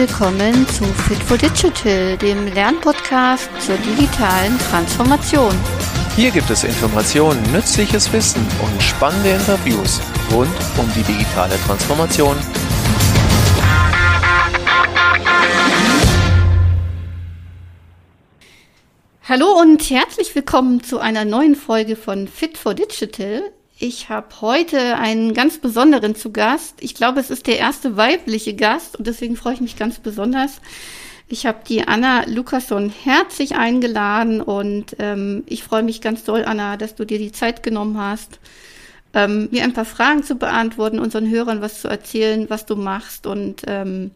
willkommen zu Fit for Digital, dem Lernpodcast zur digitalen Transformation. Hier gibt es Informationen, nützliches Wissen und spannende Interviews rund um die digitale Transformation. Hallo und herzlich willkommen zu einer neuen Folge von Fit for Digital. Ich habe heute einen ganz besonderen zu Gast. Ich glaube, es ist der erste weibliche Gast und deswegen freue ich mich ganz besonders. Ich habe die Anna Lukasson herzlich eingeladen und ähm, ich freue mich ganz doll, Anna, dass du dir die Zeit genommen hast, ähm, mir ein paar Fragen zu beantworten, unseren Hörern was zu erzählen, was du machst und ähm,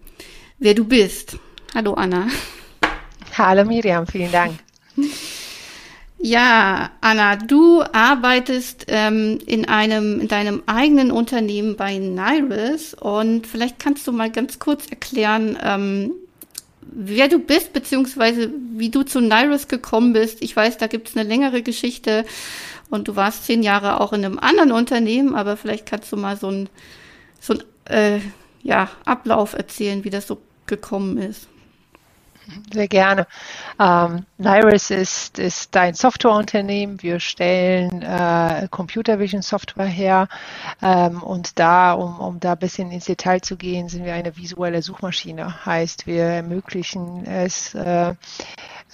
wer du bist. Hallo Anna. Hallo Miriam, vielen Dank. Ja, Anna, du arbeitest ähm, in einem in deinem eigenen Unternehmen bei Nairis und vielleicht kannst du mal ganz kurz erklären, ähm, wer du bist beziehungsweise wie du zu Nairis gekommen bist. Ich weiß, da gibt es eine längere Geschichte und du warst zehn Jahre auch in einem anderen Unternehmen, aber vielleicht kannst du mal so ein so ein äh, ja Ablauf erzählen, wie das so gekommen ist. Sehr gerne. Ähm, Lyris ist, ist ein Softwareunternehmen. Wir stellen äh, Computer Vision Software her. Ähm, und da, um, um da ein bisschen ins Detail zu gehen, sind wir eine visuelle Suchmaschine. Heißt, wir ermöglichen es äh,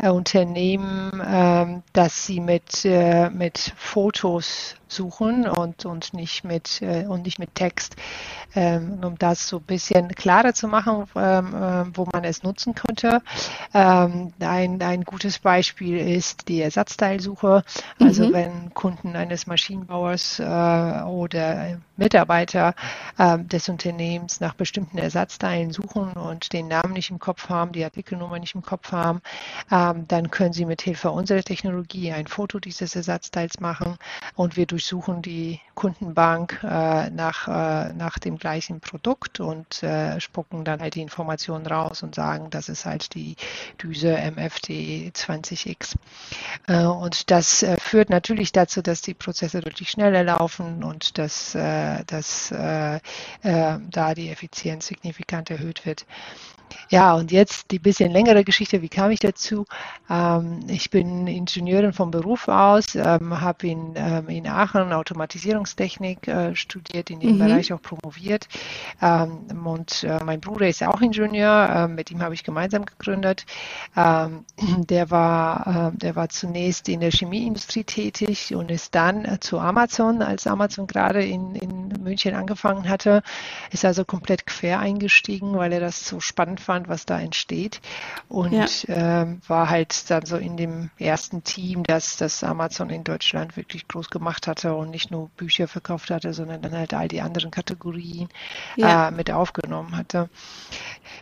Unternehmen, äh, dass sie mit, äh, mit Fotos suchen und, und nicht mit äh, und nicht mit Text, ähm, um das so ein bisschen klarer zu machen, ähm, äh, wo man es nutzen könnte. Ähm, ein, ein gutes Beispiel ist die Ersatzteilsuche. Also mhm. wenn Kunden eines Maschinenbauers äh, oder Mitarbeiter äh, des Unternehmens nach bestimmten Ersatzteilen suchen und den Namen nicht im Kopf haben, die Artikelnummer nicht im Kopf haben, ähm, dann können sie mit Hilfe unserer Technologie ein Foto dieses Ersatzteils machen und wir durchsuchen die Kundenbank äh, nach, äh, nach dem gleichen Produkt und äh, spucken dann halt die Informationen raus und sagen, das ist halt die Düse MFT 20X. Äh, und das äh, führt natürlich dazu, dass die Prozesse deutlich schneller laufen und dass, äh, dass da die Effizienz signifikant erhöht wird. Ja, und jetzt die bisschen längere Geschichte. Wie kam ich dazu? Ähm, ich bin Ingenieurin vom Beruf aus, ähm, habe in, ähm, in Aachen Automatisierungstechnik äh, studiert, in dem mhm. Bereich auch promoviert. Ähm, und äh, mein Bruder ist auch Ingenieur, äh, mit ihm habe ich gemeinsam gegründet. Ähm, der, war, äh, der war zunächst in der Chemieindustrie tätig und ist dann äh, zu Amazon, als Amazon gerade in, in München angefangen hatte, ist also komplett quer eingestiegen, weil er das so spannend fand, was da entsteht. Und ja. ähm, war halt dann so in dem ersten Team, das das Amazon in Deutschland wirklich groß gemacht hatte und nicht nur Bücher verkauft hatte, sondern dann halt all die anderen Kategorien ja. äh, mit aufgenommen hatte.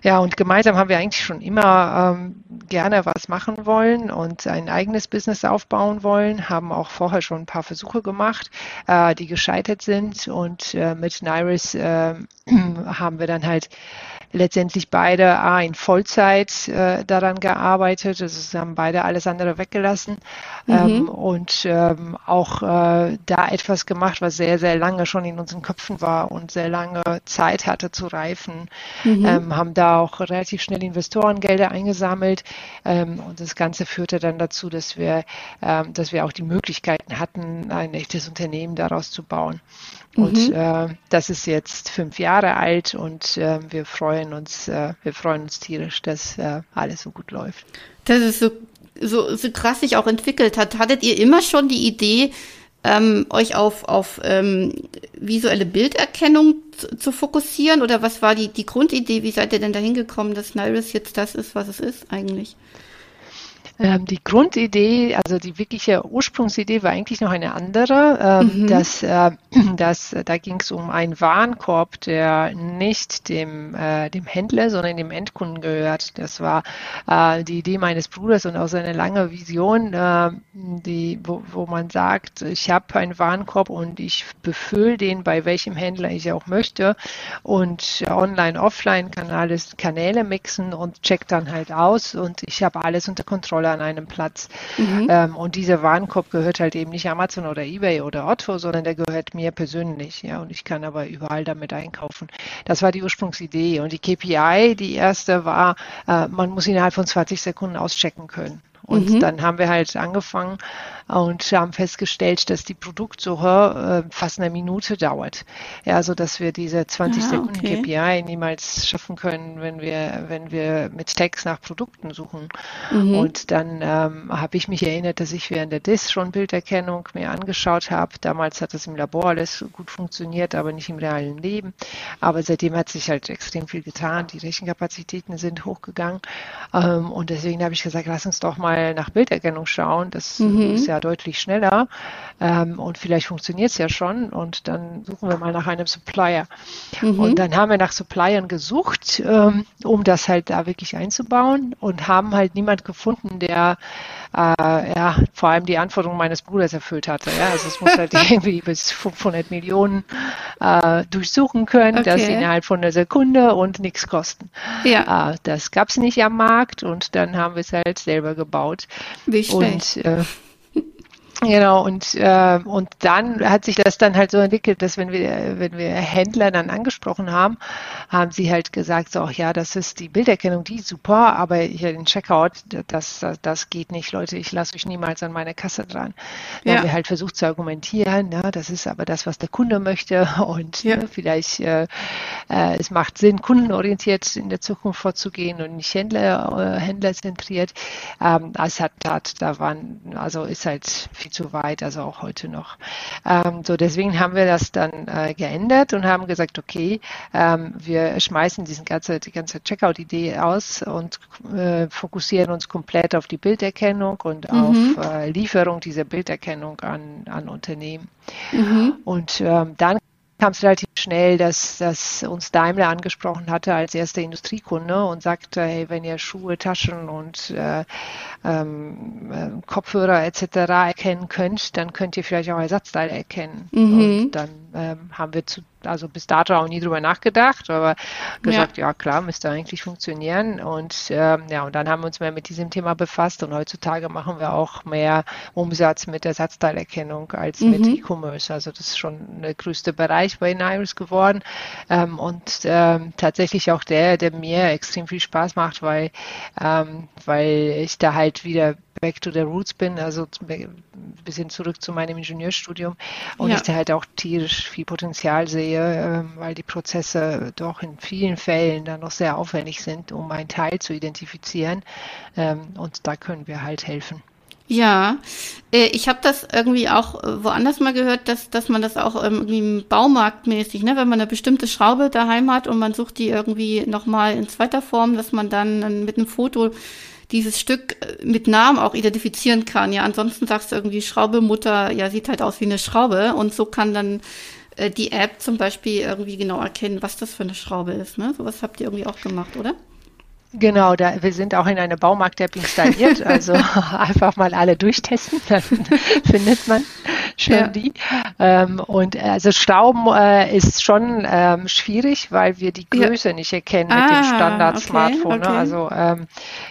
Ja, und gemeinsam haben wir eigentlich schon immer ähm, gerne was machen wollen und ein eigenes Business aufbauen wollen, haben auch vorher schon ein paar Versuche gemacht, äh, die gescheitert sind und äh, mit Nairis äh, haben wir dann halt letztendlich beide A, in Vollzeit äh, daran gearbeitet. Also sie haben beide alles andere weggelassen mhm. ähm, und ähm, auch äh, da etwas gemacht, was sehr, sehr lange schon in unseren Köpfen war und sehr lange Zeit hatte zu reifen. Mhm. Ähm, haben da auch relativ schnell Investorengelder eingesammelt ähm, und das Ganze führte dann dazu, dass wir, ähm, dass wir auch die Möglichkeiten hatten, ein echtes Unternehmen daraus zu bauen. Und mhm. äh, das ist jetzt fünf Jahre alt und äh, wir freuen uns, äh, wir freuen uns tierisch, dass äh, alles so gut läuft. Das ist so, so, so krass sich auch entwickelt hat. Hattet ihr immer schon die Idee, ähm, euch auf, auf ähm, visuelle Bilderkennung zu, zu, fokussieren? Oder was war die, die Grundidee? Wie seid ihr denn dahin gekommen, dass Nairis jetzt das ist, was es ist eigentlich? Ähm, die Grundidee, also die wirkliche Ursprungsidee war eigentlich noch eine andere. Ähm, mhm. dass, äh, dass, da ging es um einen Warenkorb, der nicht dem, äh, dem Händler, sondern dem Endkunden gehört. Das war äh, die Idee meines Bruders und auch seine lange Vision, äh, die, wo, wo man sagt, ich habe einen Warenkorb und ich befülle den bei welchem Händler ich auch möchte und online, offline kann alles Kanäle mixen und check dann halt aus und ich habe alles unter Kontrolle Kontrolle an einem Platz. Mhm. Ähm, und dieser Warenkorb gehört halt eben nicht Amazon oder eBay oder Otto, sondern der gehört mir persönlich. Ja, und ich kann aber überall damit einkaufen. Das war die Ursprungsidee. Und die KPI, die erste war, äh, man muss innerhalb von 20 Sekunden auschecken können. Und mhm. dann haben wir halt angefangen und haben festgestellt, dass die Produktsuche äh, fast eine Minute dauert. Ja, so dass wir diese 20 ah, Sekunden okay. KPI niemals schaffen können, wenn wir, wenn wir mit Tags nach Produkten suchen. Mhm. Und dann ähm, habe ich mich erinnert, dass ich während der DIS schon Bilderkennung mir angeschaut habe. Damals hat das im Labor alles gut funktioniert, aber nicht im realen Leben. Aber seitdem hat sich halt extrem viel getan. Die Rechenkapazitäten sind hochgegangen. Ähm, und deswegen habe ich gesagt, lass uns doch mal mal nach Bilderkennung schauen. Das mhm. ist ja deutlich schneller ähm, und vielleicht funktioniert es ja schon und dann suchen wir mal nach einem Supplier. Mhm. Und dann haben wir nach Suppliern gesucht, ähm, um das halt da wirklich einzubauen und haben halt niemand gefunden, der äh, ja, vor allem die Anforderungen meines Bruders erfüllt hatte. Ja? Also es muss halt irgendwie bis 500 Millionen äh, durchsuchen können, okay. das innerhalb von einer Sekunde und nichts kosten. Ja. Äh, das gab es nicht am Markt und dann haben wir es halt selber gebaut. Schlecht. Und äh, Genau, und, äh, und dann hat sich das dann halt so entwickelt, dass wenn wir, wenn wir Händler dann angesprochen haben, haben sie halt gesagt, so, ja, das ist die Bilderkennung, die ist super, aber hier den Checkout, das, das, das geht nicht, Leute, ich lasse euch niemals an meine Kasse dran. Dann ja. haben wir halt versucht zu argumentieren, ja, das ist aber das, was der Kunde möchte und ja. ne, vielleicht äh, äh, es macht Sinn, kundenorientiert in der Zukunft vorzugehen und nicht Händler, äh, Händlerzentriert. Ähm, es hat, hat, da waren, also ist halt viel viel zu weit, also auch heute noch. Ähm, so deswegen haben wir das dann äh, geändert und haben gesagt, okay, ähm, wir schmeißen diesen ganze, die ganze Checkout-Idee aus und äh, fokussieren uns komplett auf die Bilderkennung und mhm. auf äh, Lieferung dieser Bilderkennung an, an Unternehmen. Mhm. Und ähm, dann kam es relativ schnell, dass, dass uns Daimler angesprochen hatte als erster Industriekunde und sagte, hey, wenn ihr Schuhe, Taschen und äh, ähm, äh, Kopfhörer etc. erkennen könnt, dann könnt ihr vielleicht auch Ersatzteile erkennen. Mhm. Und dann ähm, haben wir zu also bis dato auch nie drüber nachgedacht, aber gesagt, ja, ja klar, müsste eigentlich funktionieren. Und ähm, ja, und dann haben wir uns mehr mit diesem Thema befasst und heutzutage machen wir auch mehr Umsatz mit Ersatzteilerkennung als mhm. mit E-Commerce. Also das ist schon der größte Bereich bei Nairis geworden ähm, und ähm, tatsächlich auch der, der mir extrem viel Spaß macht, weil, ähm, weil ich da halt wieder back to the roots bin, also ein bisschen zurück zu meinem Ingenieurstudium und ja. ich da halt auch tierisch viel Potenzial sehe, ähm, weil die Prozesse doch in vielen Fällen dann noch sehr aufwendig sind, um einen Teil zu identifizieren ähm, und da können wir halt helfen. Ja, äh, ich habe das irgendwie auch äh, woanders mal gehört, dass, dass man das auch irgendwie baumarktmäßig, ne, wenn man eine bestimmte Schraube daheim hat und man sucht die irgendwie nochmal in zweiter Form, dass man dann mit einem Foto dieses Stück äh, mit Namen auch identifizieren kann. Ja, ansonsten sagst du irgendwie Schraube Mutter, ja, sieht halt aus wie eine Schraube und so kann dann äh, die App zum Beispiel irgendwie genau erkennen, was das für eine Schraube ist. Ne? Sowas habt ihr irgendwie auch gemacht, oder? Genau, da, wir sind auch in eine Baumarkt-App installiert, also einfach mal alle durchtesten, dann findet man schon ja. die. Ähm, und äh, also Stauben äh, ist schon ähm, schwierig, weil wir die Größe ja. nicht erkennen ah, mit dem ah, Standard-Smartphone. Okay, ne? okay. Also ähm,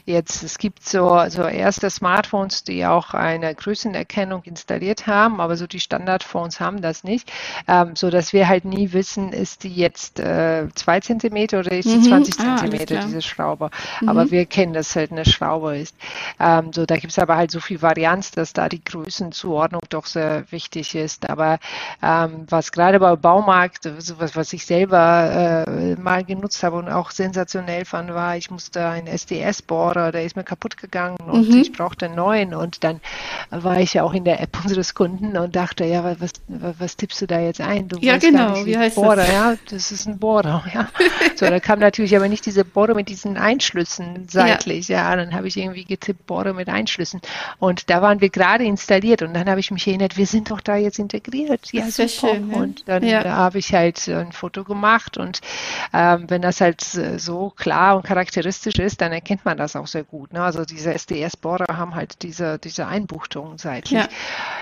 jetzt, es gibt so, so erste Smartphones, die auch eine Größenerkennung installiert haben, aber so die Standard-Phones haben das nicht, ähm, so dass wir halt nie wissen, ist die jetzt äh, zwei Zentimeter oder ist die mhm. 20 ah, Zentimeter, diese Schraube. Schraube. Mhm. Aber wir kennen, dass halt eine Schraube ist. Ähm, so, da gibt es aber halt so viel Varianz, dass da die Größenzuordnung doch sehr wichtig ist. Aber ähm, was gerade bei Baumarkt, sowas, was ich selber äh, mal genutzt habe und auch sensationell fand, war, ich musste einen SDS-Bohrer, der ist mir kaputt gegangen und mhm. ich brauchte einen neuen. Und dann war ich ja auch in der App unseres Kunden und dachte, ja, was, was tippst du da jetzt ein? Du ja, genau, wie heißt Bohrer, das? Ja, das ist ein Bohrer, ja. So, da kam natürlich aber nicht diese Bohrer mit diesen ein Einschlüssen seitlich. Ja, ja dann habe ich irgendwie getippt, Bohrer mit Einschlüssen. Und da waren wir gerade installiert und dann habe ich mich erinnert, wir sind doch da jetzt integriert. Ja, super. Schön, ja. Und dann ja. habe ich halt ein Foto gemacht und ähm, wenn das halt so klar und charakteristisch ist, dann erkennt man das auch sehr gut. Ne? Also diese SDS-Bohrer haben halt diese, diese Einbuchtungen seitlich. Ja.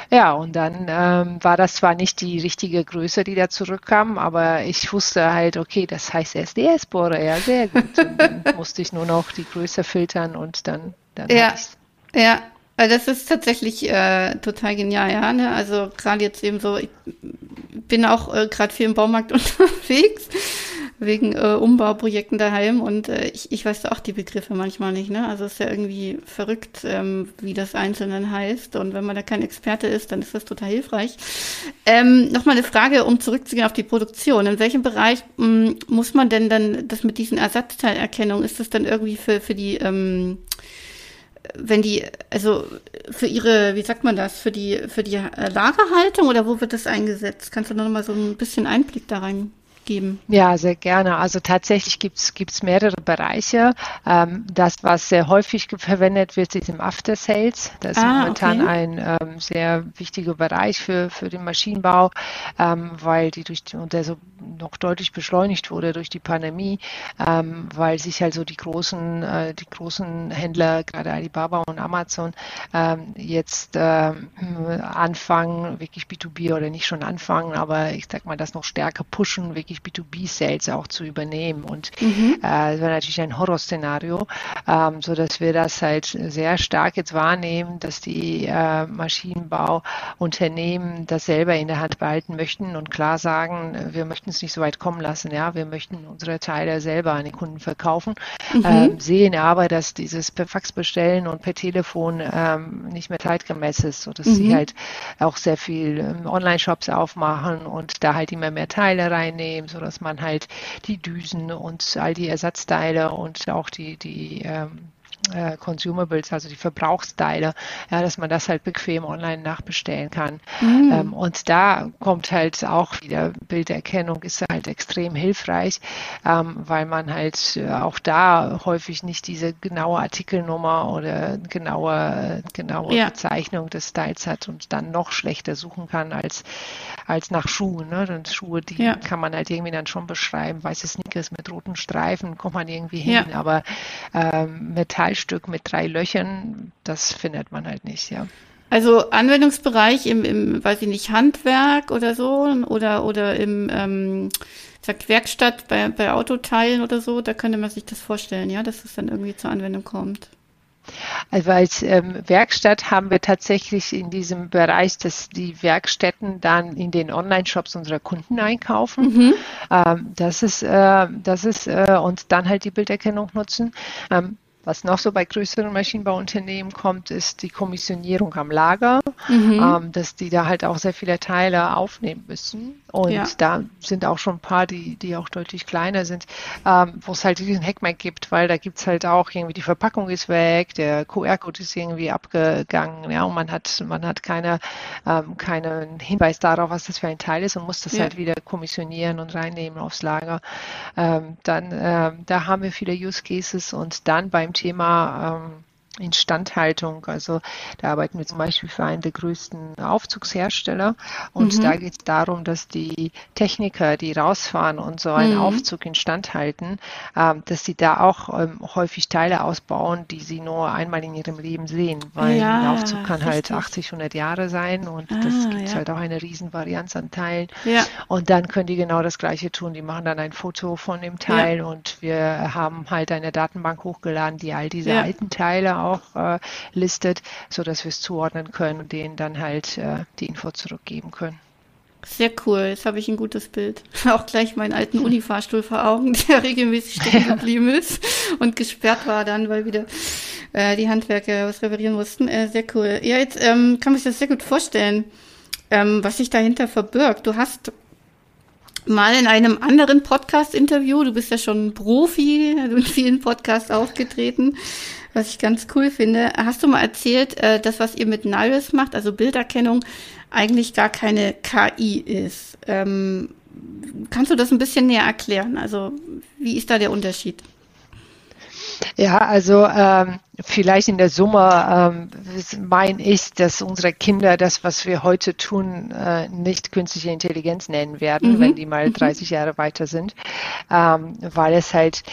ja, und dann ähm, war das zwar nicht die richtige Größe, die da zurückkam, aber ich wusste halt, okay, das heißt SDS-Bohrer, ja, sehr gut. Und dann musste ich nur noch die Größe filtern und dann, dann ja. Ja, das ist tatsächlich äh, total genial, ja. Ne? Also gerade jetzt eben so, ich bin auch äh, gerade viel im Baumarkt unterwegs wegen äh, Umbauprojekten daheim und äh, ich, ich weiß da auch die Begriffe manchmal nicht. Ne? Also es ist ja irgendwie verrückt, ähm, wie das Einzelne heißt und wenn man da kein Experte ist, dann ist das total hilfreich. Ähm, Nochmal eine Frage, um zurückzugehen auf die Produktion. In welchem Bereich mh, mm, muss man denn dann das mit diesen Ersatzteilerkennung, ist das dann irgendwie für, für die ähm, wenn die, also für ihre, wie sagt man das, für die, für die Lagerhaltung oder wo wird das eingesetzt? Kannst du noch mal so ein bisschen Einblick da rein geben? Ja, sehr gerne. Also tatsächlich gibt es mehrere Bereiche. Ähm, das, was sehr häufig verwendet wird, ist im After Sales. Das ist ah, momentan okay. ein ähm, sehr wichtiger Bereich für, für den Maschinenbau, ähm, weil die durch die, und der so noch deutlich beschleunigt wurde durch die Pandemie, ähm, weil sich also die großen, äh, die großen Händler, gerade Alibaba und Amazon, ähm, jetzt äh, anfangen, wirklich B2B oder nicht schon anfangen, aber ich sag mal, das noch stärker pushen, wirklich B2B-Sales auch zu übernehmen. Und mhm. äh, das wäre natürlich ein Horrorszenario, ähm, so dass wir das halt sehr stark jetzt wahrnehmen, dass die äh, Maschinenbauunternehmen das selber in der Hand behalten möchten und klar sagen, wir möchten es nicht so weit kommen lassen. Ja, wir möchten unsere Teile selber an den Kunden verkaufen, mhm. ähm, sehen aber, dass dieses per Fax bestellen und per Telefon ähm, nicht mehr zeitgemäß ist, so dass mhm. sie halt auch sehr viel ähm, Online-Shops aufmachen und da halt immer mehr Teile reinnehmen, so dass man halt die Düsen und all die Ersatzteile und auch die die ähm, äh, Consumables, also die Verbrauchsteile, ja, dass man das halt bequem online nachbestellen kann. Mhm. Ähm, und da kommt halt auch wieder Bilderkennung ist halt extrem hilfreich, ähm, weil man halt äh, auch da häufig nicht diese genaue Artikelnummer oder genaue, genaue ja. Bezeichnung des Styles hat und dann noch schlechter suchen kann als, als nach Schuhen. Ne? Und Schuhe, die ja. kann man halt irgendwie dann schon beschreiben. Weiße Sneakers mit roten Streifen kommt man irgendwie hin, ja. aber ähm, Metall Metallstück mit drei Löchern, das findet man halt nicht, ja. Also Anwendungsbereich im, im weiß ich nicht, Handwerk oder so oder oder im ähm, sagt Werkstatt bei, bei Autoteilen oder so, da könnte man sich das vorstellen, ja, dass es dann irgendwie zur Anwendung kommt. Also als ähm, Werkstatt haben wir tatsächlich in diesem Bereich, dass die Werkstätten dann in den Online-Shops unserer Kunden einkaufen. Mhm. Ähm, das ist, äh, das ist äh, und dann halt die Bilderkennung nutzen. Ähm, was noch so bei größeren Maschinenbauunternehmen kommt, ist die Kommissionierung am Lager, mhm. ähm, dass die da halt auch sehr viele Teile aufnehmen müssen. Und ja. da sind auch schon ein paar, die, die auch deutlich kleiner sind, ähm, wo es halt diesen Hackmack gibt, weil da gibt es halt auch irgendwie die Verpackung ist weg, der QR-Code ist irgendwie abgegangen, ja, und man hat, man hat keine, ähm, keinen Hinweis darauf, was das für ein Teil ist und muss das ja. halt wieder kommissionieren und reinnehmen aufs Lager. Ähm, dann, ähm, da haben wir viele Use Cases und dann beim Thema ähm, Instandhaltung. Also da arbeiten wir zum Beispiel für einen der größten Aufzugshersteller und mhm. da geht es darum, dass die Techniker, die rausfahren und so einen mhm. Aufzug instand halten, ähm, dass sie da auch ähm, häufig Teile ausbauen, die sie nur einmal in ihrem Leben sehen, weil ja, ein Aufzug kann halt richtig. halt 80, 100 Jahre sein und ah, das gibt ja. halt auch eine riesen Varianz an Teilen. Ja. Und dann können die genau das Gleiche tun. Die machen dann ein Foto von dem Teil und wir haben halt eine Datenbank hochgeladen, die all diese alten Teile auch äh, listet, so dass wir es zuordnen können und denen dann halt äh, die Info zurückgeben können. Sehr cool, jetzt habe ich ein gutes Bild. Auch gleich meinen alten Unifahrstuhl vor Augen, der regelmäßig stecken geblieben ist und gesperrt war dann, weil wieder äh, die Handwerker was reparieren mussten. Äh, sehr cool. Ja, jetzt ähm, kann man sich das sehr gut vorstellen, ähm, was sich dahinter verbirgt. Du hast mal in einem anderen Podcast-Interview, du bist ja schon Profi, in vielen Podcasts aufgetreten, was ich ganz cool finde. Hast du mal erzählt, äh, das, was ihr mit Nairis macht, also Bilderkennung, eigentlich gar keine KI ist? Ähm, kannst du das ein bisschen näher erklären? Also, wie ist da der Unterschied? Ja, also ähm, vielleicht in der Summe ähm, meine ich, dass unsere Kinder das, was wir heute tun, äh, nicht künstliche Intelligenz nennen werden, mhm. wenn die mal 30 mhm. Jahre weiter sind, ähm, weil es halt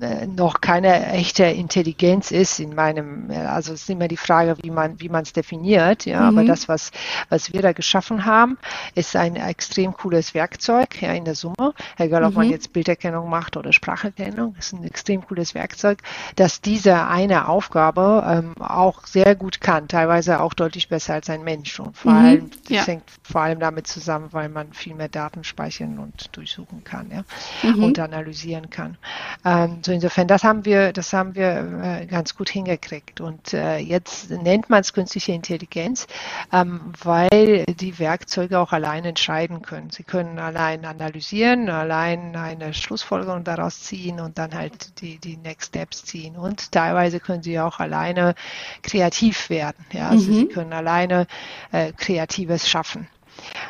äh, noch keine echte Intelligenz ist in meinem, also es ist immer die Frage, wie man wie man es definiert, ja, mhm. aber das, was was wir da geschaffen haben, ist ein extrem cooles Werkzeug, ja, in der Summe, egal ob man mhm. jetzt Bilderkennung macht oder Spracherkennung, ist ein extrem cooles Werkzeug, dass diese eine Aufgabe ähm, auch sehr gut kann, teilweise auch deutlich besser als ein Mensch. Und vor mhm, allem, das ja. hängt vor allem damit zusammen, weil man viel mehr Daten speichern und durchsuchen kann ja, mhm. und analysieren kann. Ähm, so insofern, das haben wir, das haben wir äh, ganz gut hingekriegt. Und äh, jetzt nennt man es künstliche Intelligenz, ähm, weil die Werkzeuge auch allein entscheiden können. Sie können allein analysieren, allein eine Schlussfolgerung daraus ziehen und dann halt die, die Next Steps ziehen. Und teilweise können sie auch alleine kreativ werden. Ja, also mhm. sie können alleine äh, Kreatives schaffen.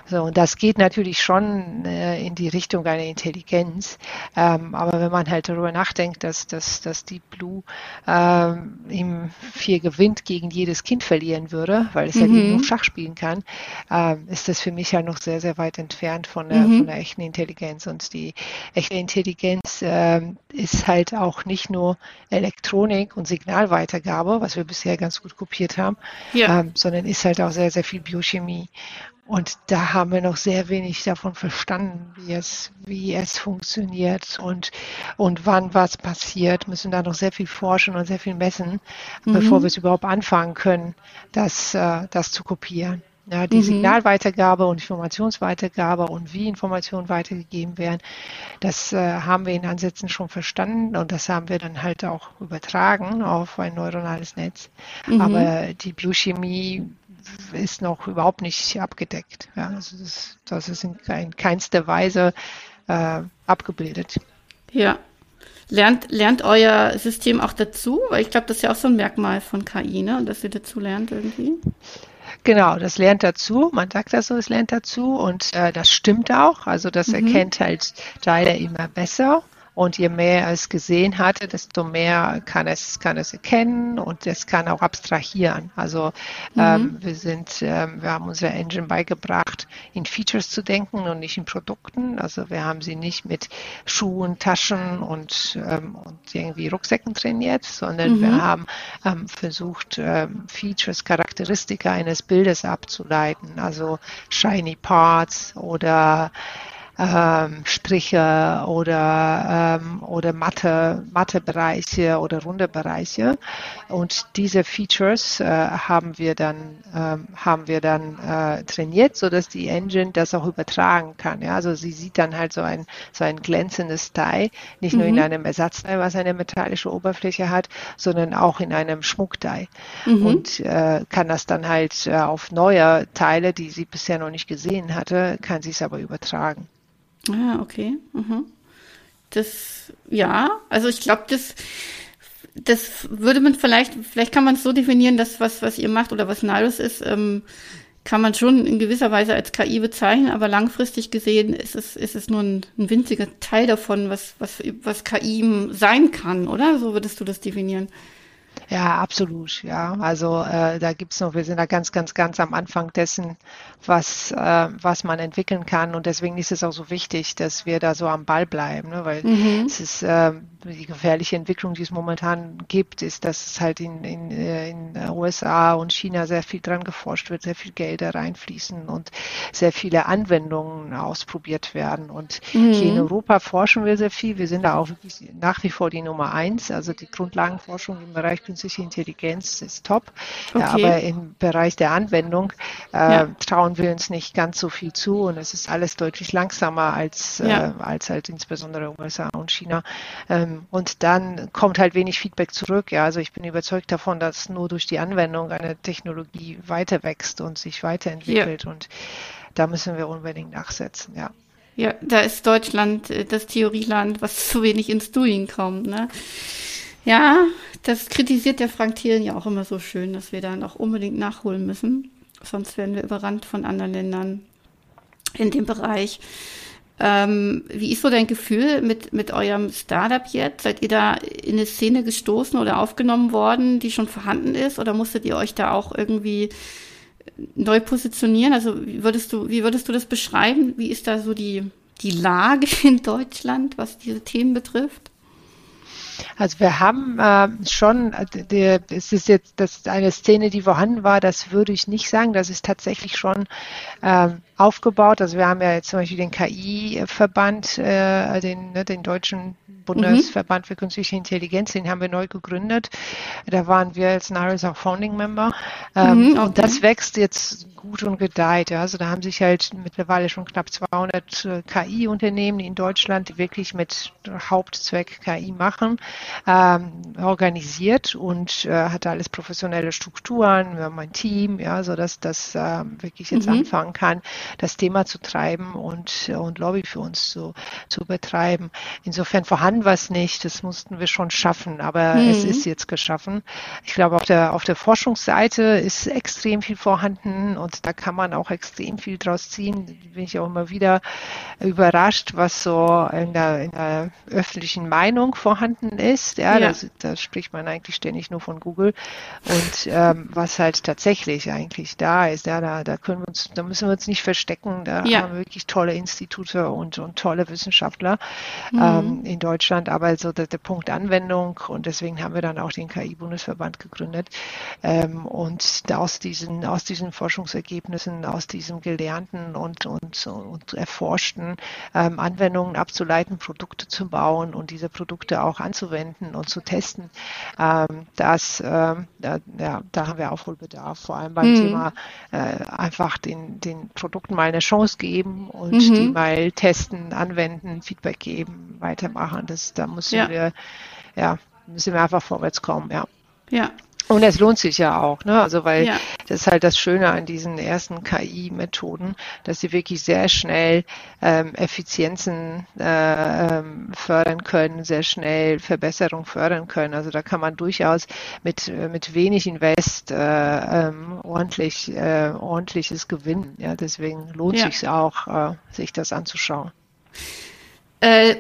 So, und das geht natürlich schon äh, in die Richtung einer Intelligenz. Ähm, aber wenn man halt darüber nachdenkt, dass, dass, dass Deep Blue ähm, ihm viel gewinnt gegen jedes Kind verlieren würde, weil es mhm. ja nur Schach spielen kann, ähm, ist das für mich halt noch sehr, sehr weit entfernt von der, mhm. von der echten Intelligenz. Und die echte Intelligenz ähm, ist halt auch nicht nur Elektronik und Signalweitergabe, was wir bisher ganz gut kopiert haben, ja. ähm, sondern ist halt auch sehr, sehr viel Biochemie. Und da haben wir noch sehr wenig davon verstanden, wie es, wie es funktioniert und, und wann was passiert. Müssen da noch sehr viel forschen und sehr viel messen, mhm. bevor wir es überhaupt anfangen können, das, äh, das zu kopieren. Ja, die mhm. Signalweitergabe und Informationsweitergabe und wie Informationen weitergegeben werden, das äh, haben wir in Ansätzen schon verstanden und das haben wir dann halt auch übertragen auf ein neuronales Netz. Mhm. Aber die Biochemie ist noch überhaupt nicht abgedeckt. Ja, also das, das ist in, in keinster Weise äh, abgebildet. Ja. Lernt, lernt euer System auch dazu? Weil ich glaube, das ist ja auch so ein Merkmal von KI, ne? dass ihr dazu lernt irgendwie. Genau, das lernt dazu. Man sagt das so, es lernt dazu und äh, das stimmt auch. Also das mhm. erkennt halt Teile immer besser. Und je mehr es gesehen hatte, desto mehr kann es, kann es erkennen und es kann auch abstrahieren. Also mhm. ähm, wir sind, ähm, wir haben unsere Engine beigebracht, in Features zu denken und nicht in Produkten. Also wir haben sie nicht mit Schuhen, Taschen und, ähm, und irgendwie Rucksäcken trainiert, sondern mhm. wir haben ähm, versucht, ähm, Features, Charakteristika eines Bildes abzuleiten. Also shiny parts oder ähm, Striche oder, ähm, oder matte, matte Bereiche oder runde Bereiche. Und diese Features äh, haben wir dann, ähm, haben wir dann äh, trainiert, so dass die Engine das auch übertragen kann. Ja? Also sie sieht dann halt so ein, so ein glänzendes Teil, nicht nur mhm. in einem Ersatzteil, was eine metallische Oberfläche hat, sondern auch in einem Schmuckteil. Mhm. Und äh, kann das dann halt äh, auf neue Teile, die sie bisher noch nicht gesehen hatte, kann sie es aber übertragen. Ah, okay. Mhm. Das, ja, also ich glaube, das, das würde man vielleicht, vielleicht kann man es so definieren, dass was, was ihr macht oder was Nirus ist, ähm, kann man schon in gewisser Weise als KI bezeichnen, aber langfristig gesehen ist es, ist es nur ein, ein winziger Teil davon, was, was, was KI sein kann, oder? So würdest du das definieren? Ja, absolut. Ja, also äh, da gibt's noch, wir sind da ganz, ganz, ganz am Anfang dessen, was, äh, was man entwickeln kann. Und deswegen ist es auch so wichtig, dass wir da so am Ball bleiben, ne? weil mhm. es ist äh, die gefährliche Entwicklung, die es momentan gibt, ist, dass es halt in, in, äh, in USA und China sehr viel dran geforscht wird, sehr viel Gelder reinfließen und sehr viele Anwendungen ausprobiert werden. Und mhm. hier in Europa forschen wir sehr viel. Wir sind da auch wirklich nach wie vor die Nummer eins. Also die Grundlagenforschung im Bereich künstliche Intelligenz ist top. Okay. Aber im Bereich der Anwendung äh, ja. trauen wir uns nicht ganz so viel zu und es ist alles deutlich langsamer als, ja. äh, als halt insbesondere USA und China. Ähm, und dann kommt halt wenig Feedback zurück. Ja, also ich bin überzeugt davon, dass nur durch die Anwendung eine Technologie weiter wächst und sich weiterentwickelt ja. und da müssen wir unbedingt nachsetzen, ja. Ja, da ist Deutschland äh, das Theorieland, was zu wenig ins Doing kommt, ne? Ja, das kritisiert der Frank Thielen ja auch immer so schön, dass wir da noch unbedingt nachholen müssen. Sonst werden wir überrannt von anderen Ländern in dem Bereich. Ähm, wie ist so dein Gefühl mit, mit eurem Startup jetzt? Seid ihr da in eine Szene gestoßen oder aufgenommen worden, die schon vorhanden ist? Oder musstet ihr euch da auch irgendwie neu positionieren? Also wie würdest du, wie würdest du das beschreiben? Wie ist da so die, die Lage in Deutschland, was diese Themen betrifft? Also wir haben äh, schon, der, es ist jetzt das eine Szene, die vorhanden war, das würde ich nicht sagen. Das ist tatsächlich schon äh, aufgebaut. Also wir haben ja jetzt zum Beispiel den KI-Verband, äh, den, ne, den deutschen Bundesverband mhm. für künstliche Intelligenz, den haben wir neu gegründet. Da waren wir als NARIS auch Founding Member. Ähm, mhm, okay. Und das wächst jetzt gut und gedeiht. Ja. Also da haben sich halt mittlerweile schon knapp 200 äh, KI-Unternehmen in Deutschland, die wirklich mit Hauptzweck KI machen, ähm, organisiert und äh, hat alles professionelle Strukturen. Wir haben ein Team, ja, so dass das äh, wirklich jetzt mhm. anfangen kann, das Thema zu treiben und, und Lobby für uns zu, zu betreiben. Insofern vorhanden war es nicht. Das mussten wir schon schaffen, aber mhm. es ist jetzt geschaffen. Ich glaube, auf der, auf der Forschungsseite ist extrem viel vorhanden und und da kann man auch extrem viel draus ziehen. Bin ich auch immer wieder überrascht, was so in der, in der öffentlichen Meinung vorhanden ist. Ja, ja. Da spricht man eigentlich ständig nur von Google und ähm, was halt tatsächlich eigentlich da ist. Ja, da, da können wir uns, da müssen wir uns nicht verstecken. Da ja. haben wir wirklich tolle Institute und, und tolle Wissenschaftler mhm. ähm, in Deutschland. Aber so der, der Punkt Anwendung und deswegen haben wir dann auch den KI-Bundesverband gegründet ähm, und aus diesen aus diesen Forschungs Ergebnissen aus diesem gelernten und, und, und erforschten ähm, Anwendungen abzuleiten, Produkte zu bauen und diese Produkte auch anzuwenden und zu testen. Ähm, das, ähm, da, ja, da haben wir Aufholbedarf, vor allem beim mhm. Thema äh, einfach den, den Produkten mal eine Chance geben und mhm. die mal testen, anwenden, Feedback geben, weitermachen. Das, da müssen ja. wir, ja, müssen wir einfach vorwärts kommen, ja. Ja, und es lohnt sich ja auch, ne? Also weil ja. das ist halt das Schöne an diesen ersten KI-Methoden, dass sie wirklich sehr schnell ähm, Effizienzen äh, ähm, fördern können, sehr schnell Verbesserung fördern können. Also da kann man durchaus mit äh, mit wenig Invest äh, ähm, ordentlich äh, ordentliches gewinnen. Ja, deswegen lohnt ja. sich auch, äh, sich das anzuschauen äh,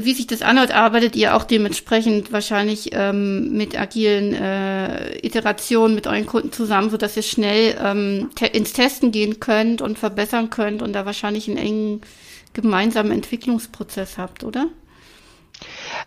wie sich das anhört, arbeitet ihr auch dementsprechend wahrscheinlich ähm, mit agilen äh, Iterationen mit euren Kunden zusammen, so dass ihr schnell ähm, te ins Testen gehen könnt und verbessern könnt und da wahrscheinlich einen engen gemeinsamen Entwicklungsprozess habt, oder?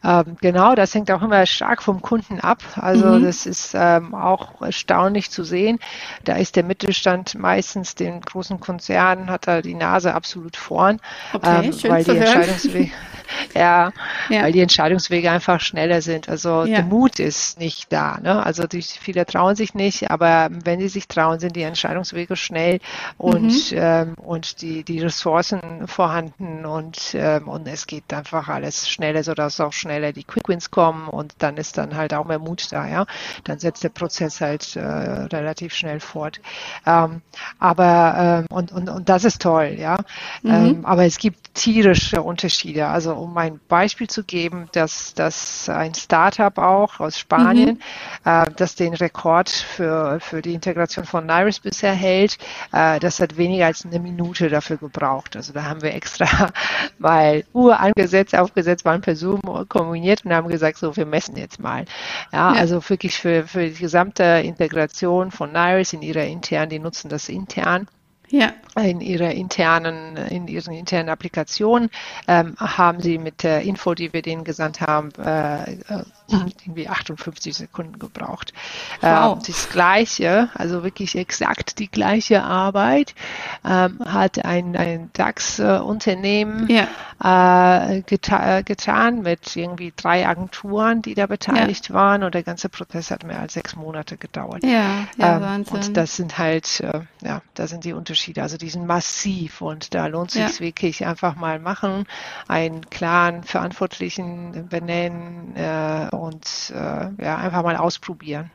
Ähm, genau, das hängt auch immer stark vom Kunden ab. Also mhm. das ist ähm, auch erstaunlich zu sehen. Da ist der Mittelstand meistens den großen Konzernen, hat er die Nase absolut vorn, okay, ähm, weil die Entscheidungswege, ja, ja, weil die Entscheidungswege einfach schneller sind. Also ja. der Mut ist nicht da. Ne? Also die, viele trauen sich nicht, aber wenn sie sich trauen, sind die Entscheidungswege schnell und mhm. ähm, und die die Ressourcen vorhanden und ähm, und es geht einfach alles schneller, sodass auch schneller die Quick Wins kommen und dann ist dann halt auch mehr Mut da, ja. Dann setzt der Prozess halt äh, relativ schnell fort. Ähm, aber ähm, und, und, und das ist toll, ja. Mhm. Ähm, aber es gibt tierische Unterschiede. Also um ein Beispiel zu geben, dass, dass ein Startup auch aus Spanien, mhm. äh, das den Rekord für, für die Integration von Nairis bisher hält, äh, das hat weniger als eine Minute dafür gebraucht. Also da haben wir extra mal Uhr angesetzt, aufgesetzt, waren per Zoom kombiniert und haben gesagt, so, wir messen jetzt mal. Ja, ja. also wirklich für, für die gesamte Integration von Nairis in ihrer internen, die nutzen das intern ja. in ihrer internen, in ihren internen Applikationen ähm, haben sie mit der Info, die wir denen gesandt haben, äh, äh irgendwie 58 Sekunden gebraucht. Wow. Ähm, das gleiche, also wirklich exakt die gleiche Arbeit, ähm, hat ein, ein DAX-Unternehmen ja. äh, geta getan mit irgendwie drei Agenturen, die da beteiligt ja. waren und der ganze Prozess hat mehr als sechs Monate gedauert. Ja, ja ähm, Wahnsinn. Und das sind halt, äh, ja, da sind die Unterschiede Unterschiede. Also die sind massiv und da lohnt sich ja. wirklich einfach mal machen, einen klaren Verantwortlichen benennen äh, und äh, ja, einfach mal ausprobieren.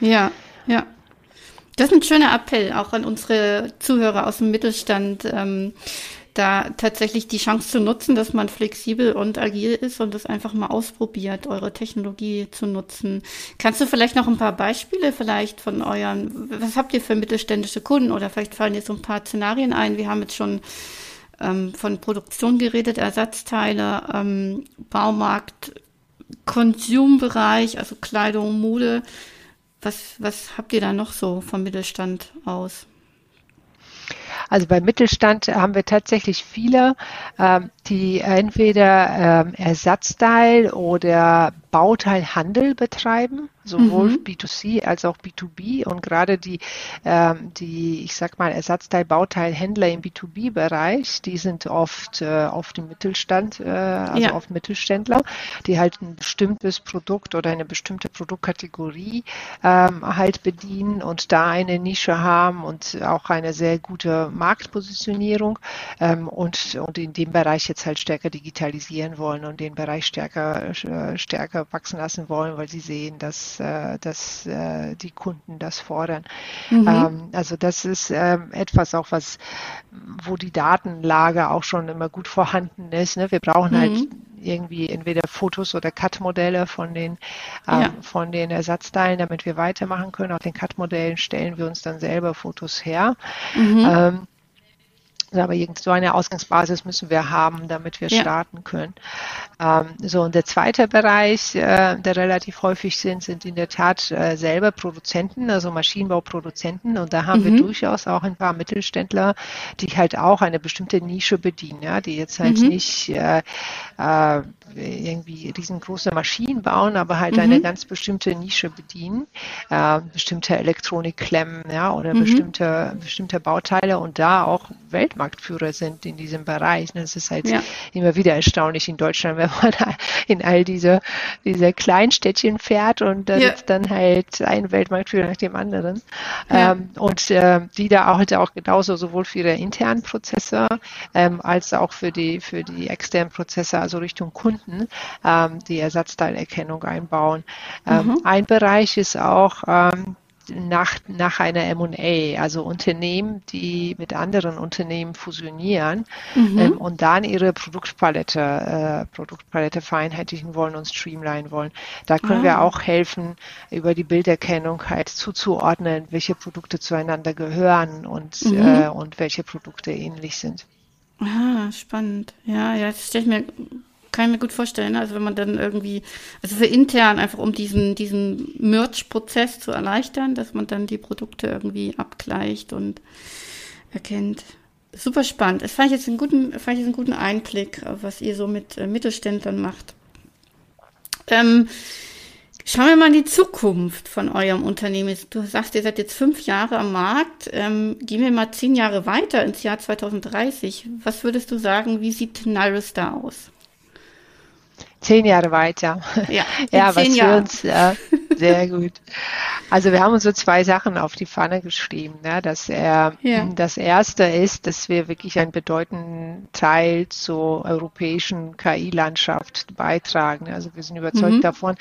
Ja, ja. Das ist ein schöner Appell auch an unsere Zuhörer aus dem Mittelstand. Ähm, da tatsächlich die Chance zu nutzen, dass man flexibel und agil ist und das einfach mal ausprobiert, eure Technologie zu nutzen. Kannst du vielleicht noch ein paar Beispiele vielleicht von euren, was habt ihr für mittelständische Kunden oder vielleicht fallen dir so ein paar Szenarien ein? Wir haben jetzt schon ähm, von Produktion geredet, Ersatzteile, ähm, Baumarkt, Konsumbereich, also Kleidung, Mode. Was, was habt ihr da noch so vom Mittelstand aus? Also beim Mittelstand haben wir tatsächlich viele ähm, die entweder ähm, Ersatzteil oder Bauteilhandel betreiben, sowohl mhm. B2C als auch B2B und gerade die, ähm, die, ich sag mal, Ersatzteil-Bauteilhändler im B2B-Bereich, die sind oft äh, auf dem Mittelstand, äh, also ja. oft Mittelständler, die halt ein bestimmtes Produkt oder eine bestimmte Produktkategorie ähm, halt bedienen und da eine Nische haben und auch eine sehr gute Marktpositionierung ähm, und, und in dem Bereich jetzt halt stärker digitalisieren wollen und den Bereich stärker, äh, stärker wachsen lassen wollen, weil sie sehen, dass, äh, dass äh, die Kunden das fordern. Mhm. Ähm, also das ist ähm, etwas auch, was, wo die Datenlage auch schon immer gut vorhanden ist. Ne? Wir brauchen halt mhm. halt irgendwie entweder Fotos oder CAD-Modelle von den ähm, ja. von den Ersatzteilen, damit wir weitermachen können. Auf den CAD-Modellen stellen wir uns dann selber Fotos her. Mhm. Ähm, aber so eine Ausgangsbasis müssen wir haben, damit wir ja. starten können. Ähm, so, und der zweite Bereich, äh, der relativ häufig sind, sind in der Tat äh, selber Produzenten, also Maschinenbauproduzenten. Und da haben mhm. wir durchaus auch ein paar Mittelständler, die halt auch eine bestimmte Nische bedienen, ja, die jetzt halt mhm. nicht äh, äh, irgendwie riesengroße Maschinen bauen, aber halt mhm. eine ganz bestimmte Nische bedienen, äh, bestimmte Elektronikklemmen, ja, oder mhm. bestimmte, bestimmte Bauteile und da auch Weltmarktführer sind in diesem Bereich. Das ist halt ja. immer wieder erstaunlich in Deutschland, wenn man in all diese, diese Kleinstädtchen fährt und da ja. sitzt dann halt ein Weltmarktführer nach dem anderen. Ja. Ähm, und äh, die da auch, halt auch genauso sowohl für ihre internen Prozesse ähm, als auch für die, für die externen Prozesse, also Richtung Kunden, ähm, die Ersatzteilerkennung einbauen. Ähm, mhm. Ein Bereich ist auch ähm, nach, nach einer M&A, also Unternehmen, die mit anderen Unternehmen fusionieren mhm. ähm, und dann ihre Produktpalette, äh, Produktpalette vereinheitlichen wollen und streamline wollen. Da können ah. wir auch helfen, über die Bilderkennung halt zuzuordnen, welche Produkte zueinander gehören und, mhm. äh, und welche Produkte ähnlich sind. Ah, spannend. Ja, ja, das stelle ich mir kann ich mir gut vorstellen. Also wenn man dann irgendwie, also für intern einfach um diesen, diesen Merch-Prozess zu erleichtern, dass man dann die Produkte irgendwie abgleicht und erkennt. Super spannend. Das fand ich jetzt einen guten, fand ich jetzt einen guten Einblick, was ihr so mit äh, Mittelständlern macht. Ähm, schauen wir mal in die Zukunft von eurem Unternehmen. Du sagst, ihr seid jetzt fünf Jahre am Markt. Ähm, gehen wir mal zehn Jahre weiter ins Jahr 2030. Was würdest du sagen, wie sieht Nyrus da aus? Zehn Jahre weiter. Ja, ja was für uns äh, sehr gut. Also wir haben uns so zwei Sachen auf die Pfanne geschrieben. Ne? Dass er, ja. Das erste ist, dass wir wirklich einen bedeutenden Teil zur europäischen KI-Landschaft beitragen. Also wir sind überzeugt mhm. davon,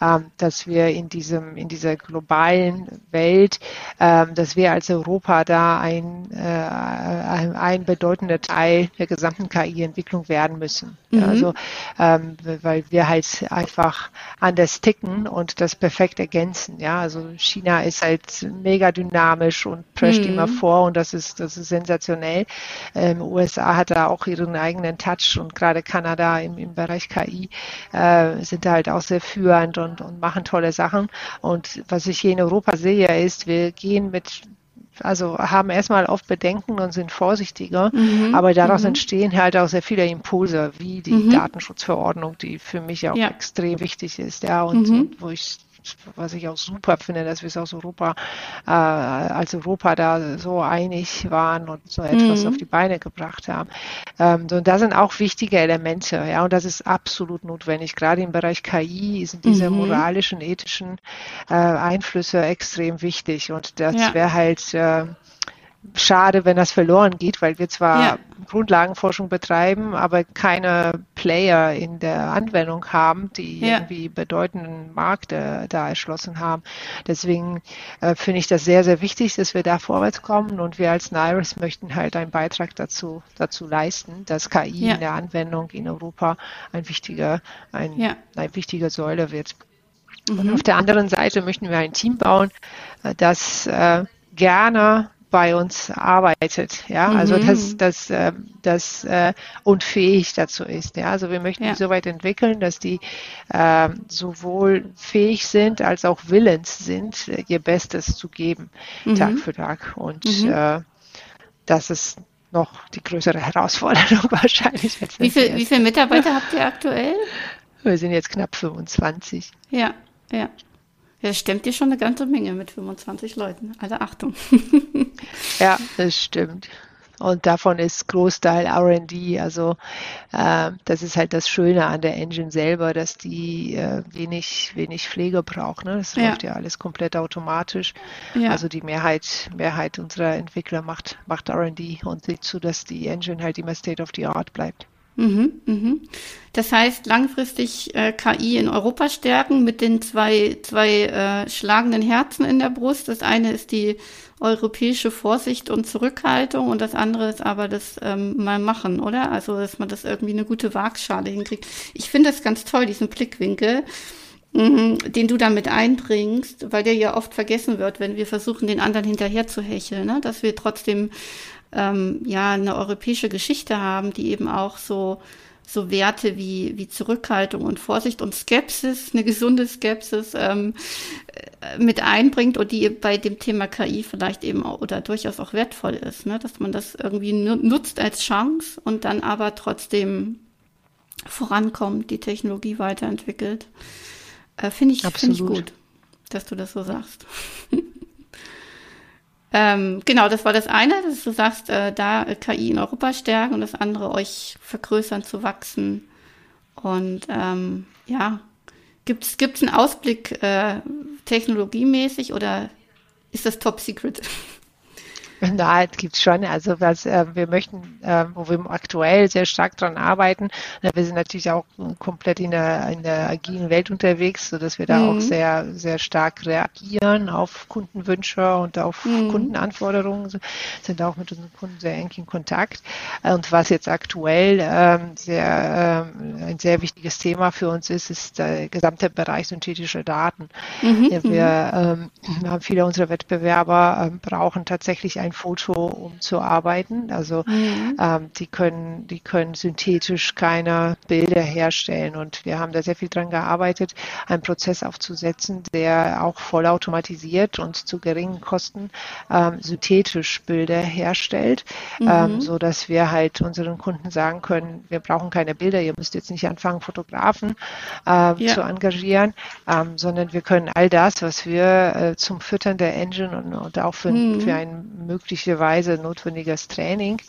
ähm, dass wir in diesem in dieser globalen Welt, ähm, dass wir als Europa da ein, äh, ein, ein bedeutender Teil der gesamten KI-Entwicklung werden müssen. Mhm. Also ähm, weil wir halt einfach anders ticken und das perfekt ergänzen. Ja, also China ist halt mega dynamisch und prescht mhm. immer vor und das ist, das ist sensationell. Ähm, USA hat da auch ihren eigenen Touch und gerade Kanada im, im Bereich KI äh, sind da halt auch sehr führend und, und machen tolle Sachen. Und was ich hier in Europa sehe, ist, wir gehen mit also haben erstmal oft Bedenken und sind vorsichtiger, mhm. aber daraus mhm. entstehen halt auch sehr viele Impulse, wie die mhm. Datenschutzverordnung, die für mich auch ja. extrem wichtig ist, ja, und, mhm. wo ich was ich auch super finde, dass wir es aus Europa, äh, als Europa da so einig waren und so etwas mhm. auf die Beine gebracht haben. Ähm, und da sind auch wichtige Elemente, ja, und das ist absolut notwendig. Gerade im Bereich KI sind diese mhm. moralischen, ethischen äh, Einflüsse extrem wichtig und das ja. wäre halt äh, schade, wenn das verloren geht, weil wir zwar ja. Grundlagenforschung betreiben, aber keine Player in der Anwendung haben, die ja. irgendwie bedeutenden Markt äh, da erschlossen haben. Deswegen äh, finde ich das sehr, sehr wichtig, dass wir da vorwärts kommen und wir als NIRIS möchten halt einen Beitrag dazu, dazu leisten, dass KI ja. in der Anwendung in Europa ein wichtiger, ein, eine wichtige Säule wird. Mhm. Und auf der anderen Seite möchten wir ein Team bauen, äh, das äh, gerne bei uns arbeitet, ja, also mhm. dass das, äh, das äh, unfähig dazu ist, ja, also wir möchten ja. die so weit entwickeln, dass die äh, sowohl fähig sind als auch willens sind, ihr Bestes zu geben, mhm. Tag für Tag und mhm. äh, das ist noch die größere Herausforderung wahrscheinlich. Als wie, viel, wie viele Mitarbeiter habt ihr aktuell? Wir sind jetzt knapp 25. Ja, ja. Ja, stimmt dir schon eine ganze Menge mit 25 Leuten. Alle Achtung. ja, das stimmt. Und davon ist Großteil RD. Also äh, das ist halt das Schöne an der Engine selber, dass die äh, wenig, wenig Pflege braucht. Ne? Das ja. läuft ja alles komplett automatisch. Ja. Also die Mehrheit, Mehrheit unserer Entwickler macht, macht RD und sieht zu, dass die Engine halt immer State of the Art bleibt. Mhm, mhm. Das heißt, langfristig äh, KI in Europa stärken mit den zwei, zwei äh, schlagenden Herzen in der Brust. Das eine ist die europäische Vorsicht und Zurückhaltung und das andere ist aber das ähm, mal machen, oder? Also, dass man das irgendwie eine gute Waagschale hinkriegt. Ich finde das ganz toll, diesen Blickwinkel, mh, den du damit einbringst, weil der ja oft vergessen wird, wenn wir versuchen, den anderen hinterher zu hecheln, ne? dass wir trotzdem ähm, ja eine europäische Geschichte haben, die eben auch so so Werte wie, wie Zurückhaltung und Vorsicht und Skepsis, eine gesunde Skepsis ähm, äh, mit einbringt und die bei dem Thema KI vielleicht eben auch, oder durchaus auch wertvoll ist, ne? dass man das irgendwie nutzt als Chance und dann aber trotzdem vorankommt, die Technologie weiterentwickelt. Äh, Finde ich, find ich gut, dass du das so sagst. Ähm, genau, das war das eine, dass du sagst, äh, da KI in Europa stärken und das andere euch vergrößern zu wachsen. Und ähm, ja, gibt es einen Ausblick äh, technologiemäßig oder ist das top secret? Na, es gibt schon. Also was äh, wir möchten, äh, wo wir aktuell sehr stark dran arbeiten. Wir sind natürlich auch komplett in der, in der agilen Welt unterwegs, so dass wir da mhm. auch sehr, sehr stark reagieren auf Kundenwünsche und auf mhm. Kundenanforderungen. Sind auch mit unseren Kunden sehr eng in Kontakt. Und was jetzt aktuell ähm, sehr, ähm, ein sehr wichtiges Thema für uns ist, ist der gesamte Bereich synthetischer Daten. Mhm. Ja, wir ähm, haben viele unserer Wettbewerber ähm, brauchen tatsächlich ein ein Foto, um zu arbeiten. Also mhm. ähm, die können, die können synthetisch keine Bilder herstellen. Und wir haben da sehr viel dran gearbeitet, einen Prozess aufzusetzen, der auch vollautomatisiert und zu geringen Kosten ähm, synthetisch Bilder herstellt, mhm. ähm, so dass wir halt unseren Kunden sagen können, wir brauchen keine Bilder, ihr müsst jetzt nicht anfangen, Fotografen äh, ja. zu engagieren, ähm, sondern wir können all das, was wir äh, zum Füttern der Engine und, und auch für, mhm. für einen möglicherweise notwendiges Training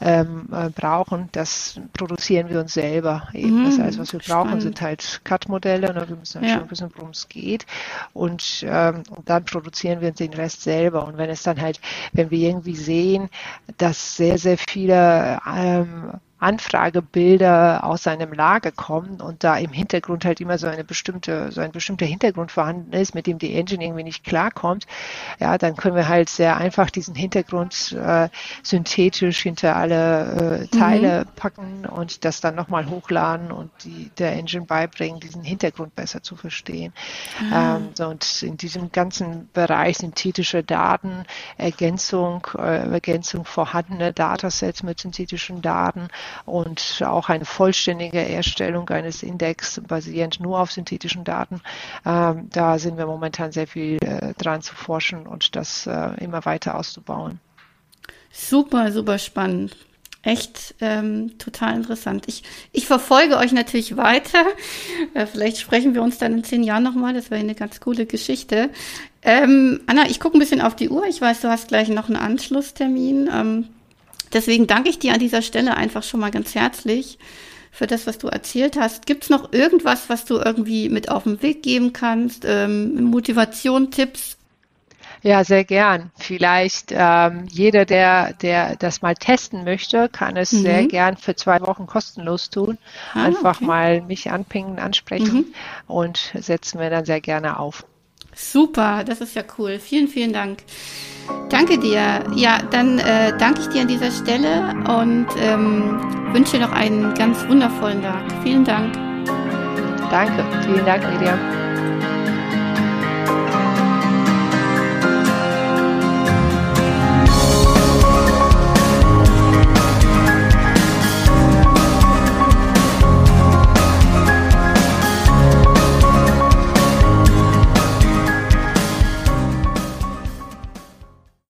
ähm, äh, brauchen, das produzieren wir uns selber. Eben. Mm, das heißt, was wir spannend. brauchen, sind halt Cut-Modelle. Ne? Wir müssen halt ja. schon wissen, worum es geht. Und, ähm, und dann produzieren wir uns den Rest selber. Und wenn es dann halt, wenn wir irgendwie sehen, dass sehr, sehr viele ähm, Anfragebilder aus seinem Lager kommen und da im Hintergrund halt immer so eine bestimmte, so ein bestimmter Hintergrund vorhanden ist, mit dem die Engine irgendwie nicht klarkommt, ja, dann können wir halt sehr einfach diesen Hintergrund äh, synthetisch hinter alle äh, Teile mhm. packen und das dann nochmal hochladen und die, der Engine beibringen, diesen Hintergrund besser zu verstehen. Ah. Ähm, so, und in diesem ganzen Bereich synthetische Daten, Ergänzung, äh, Ergänzung vorhandener Datasets mit synthetischen Daten, und auch eine vollständige Erstellung eines Index basierend nur auf synthetischen Daten. Ähm, da sind wir momentan sehr viel äh, dran zu forschen und das äh, immer weiter auszubauen. Super, super spannend. Echt ähm, total interessant. Ich, ich verfolge euch natürlich weiter. Äh, vielleicht sprechen wir uns dann in zehn Jahren nochmal. Das wäre eine ganz coole Geschichte. Ähm, Anna, ich gucke ein bisschen auf die Uhr. Ich weiß, du hast gleich noch einen Anschlusstermin. Ähm, Deswegen danke ich dir an dieser Stelle einfach schon mal ganz herzlich für das, was du erzählt hast. Gibt es noch irgendwas, was du irgendwie mit auf den Weg geben kannst? Ähm, Motivation, Tipps? Ja, sehr gern. Vielleicht ähm, jeder, der, der das mal testen möchte, kann es mhm. sehr gern für zwei Wochen kostenlos tun. Ah, Einfach okay. mal mich anpingen, ansprechen mhm. und setzen wir dann sehr gerne auf. Super, das ist ja cool. Vielen, vielen Dank. Danke dir. Ja, dann äh, danke ich dir an dieser Stelle und ähm, wünsche dir noch einen ganz wundervollen Tag. Vielen Dank. Danke. Vielen Dank, Lydia.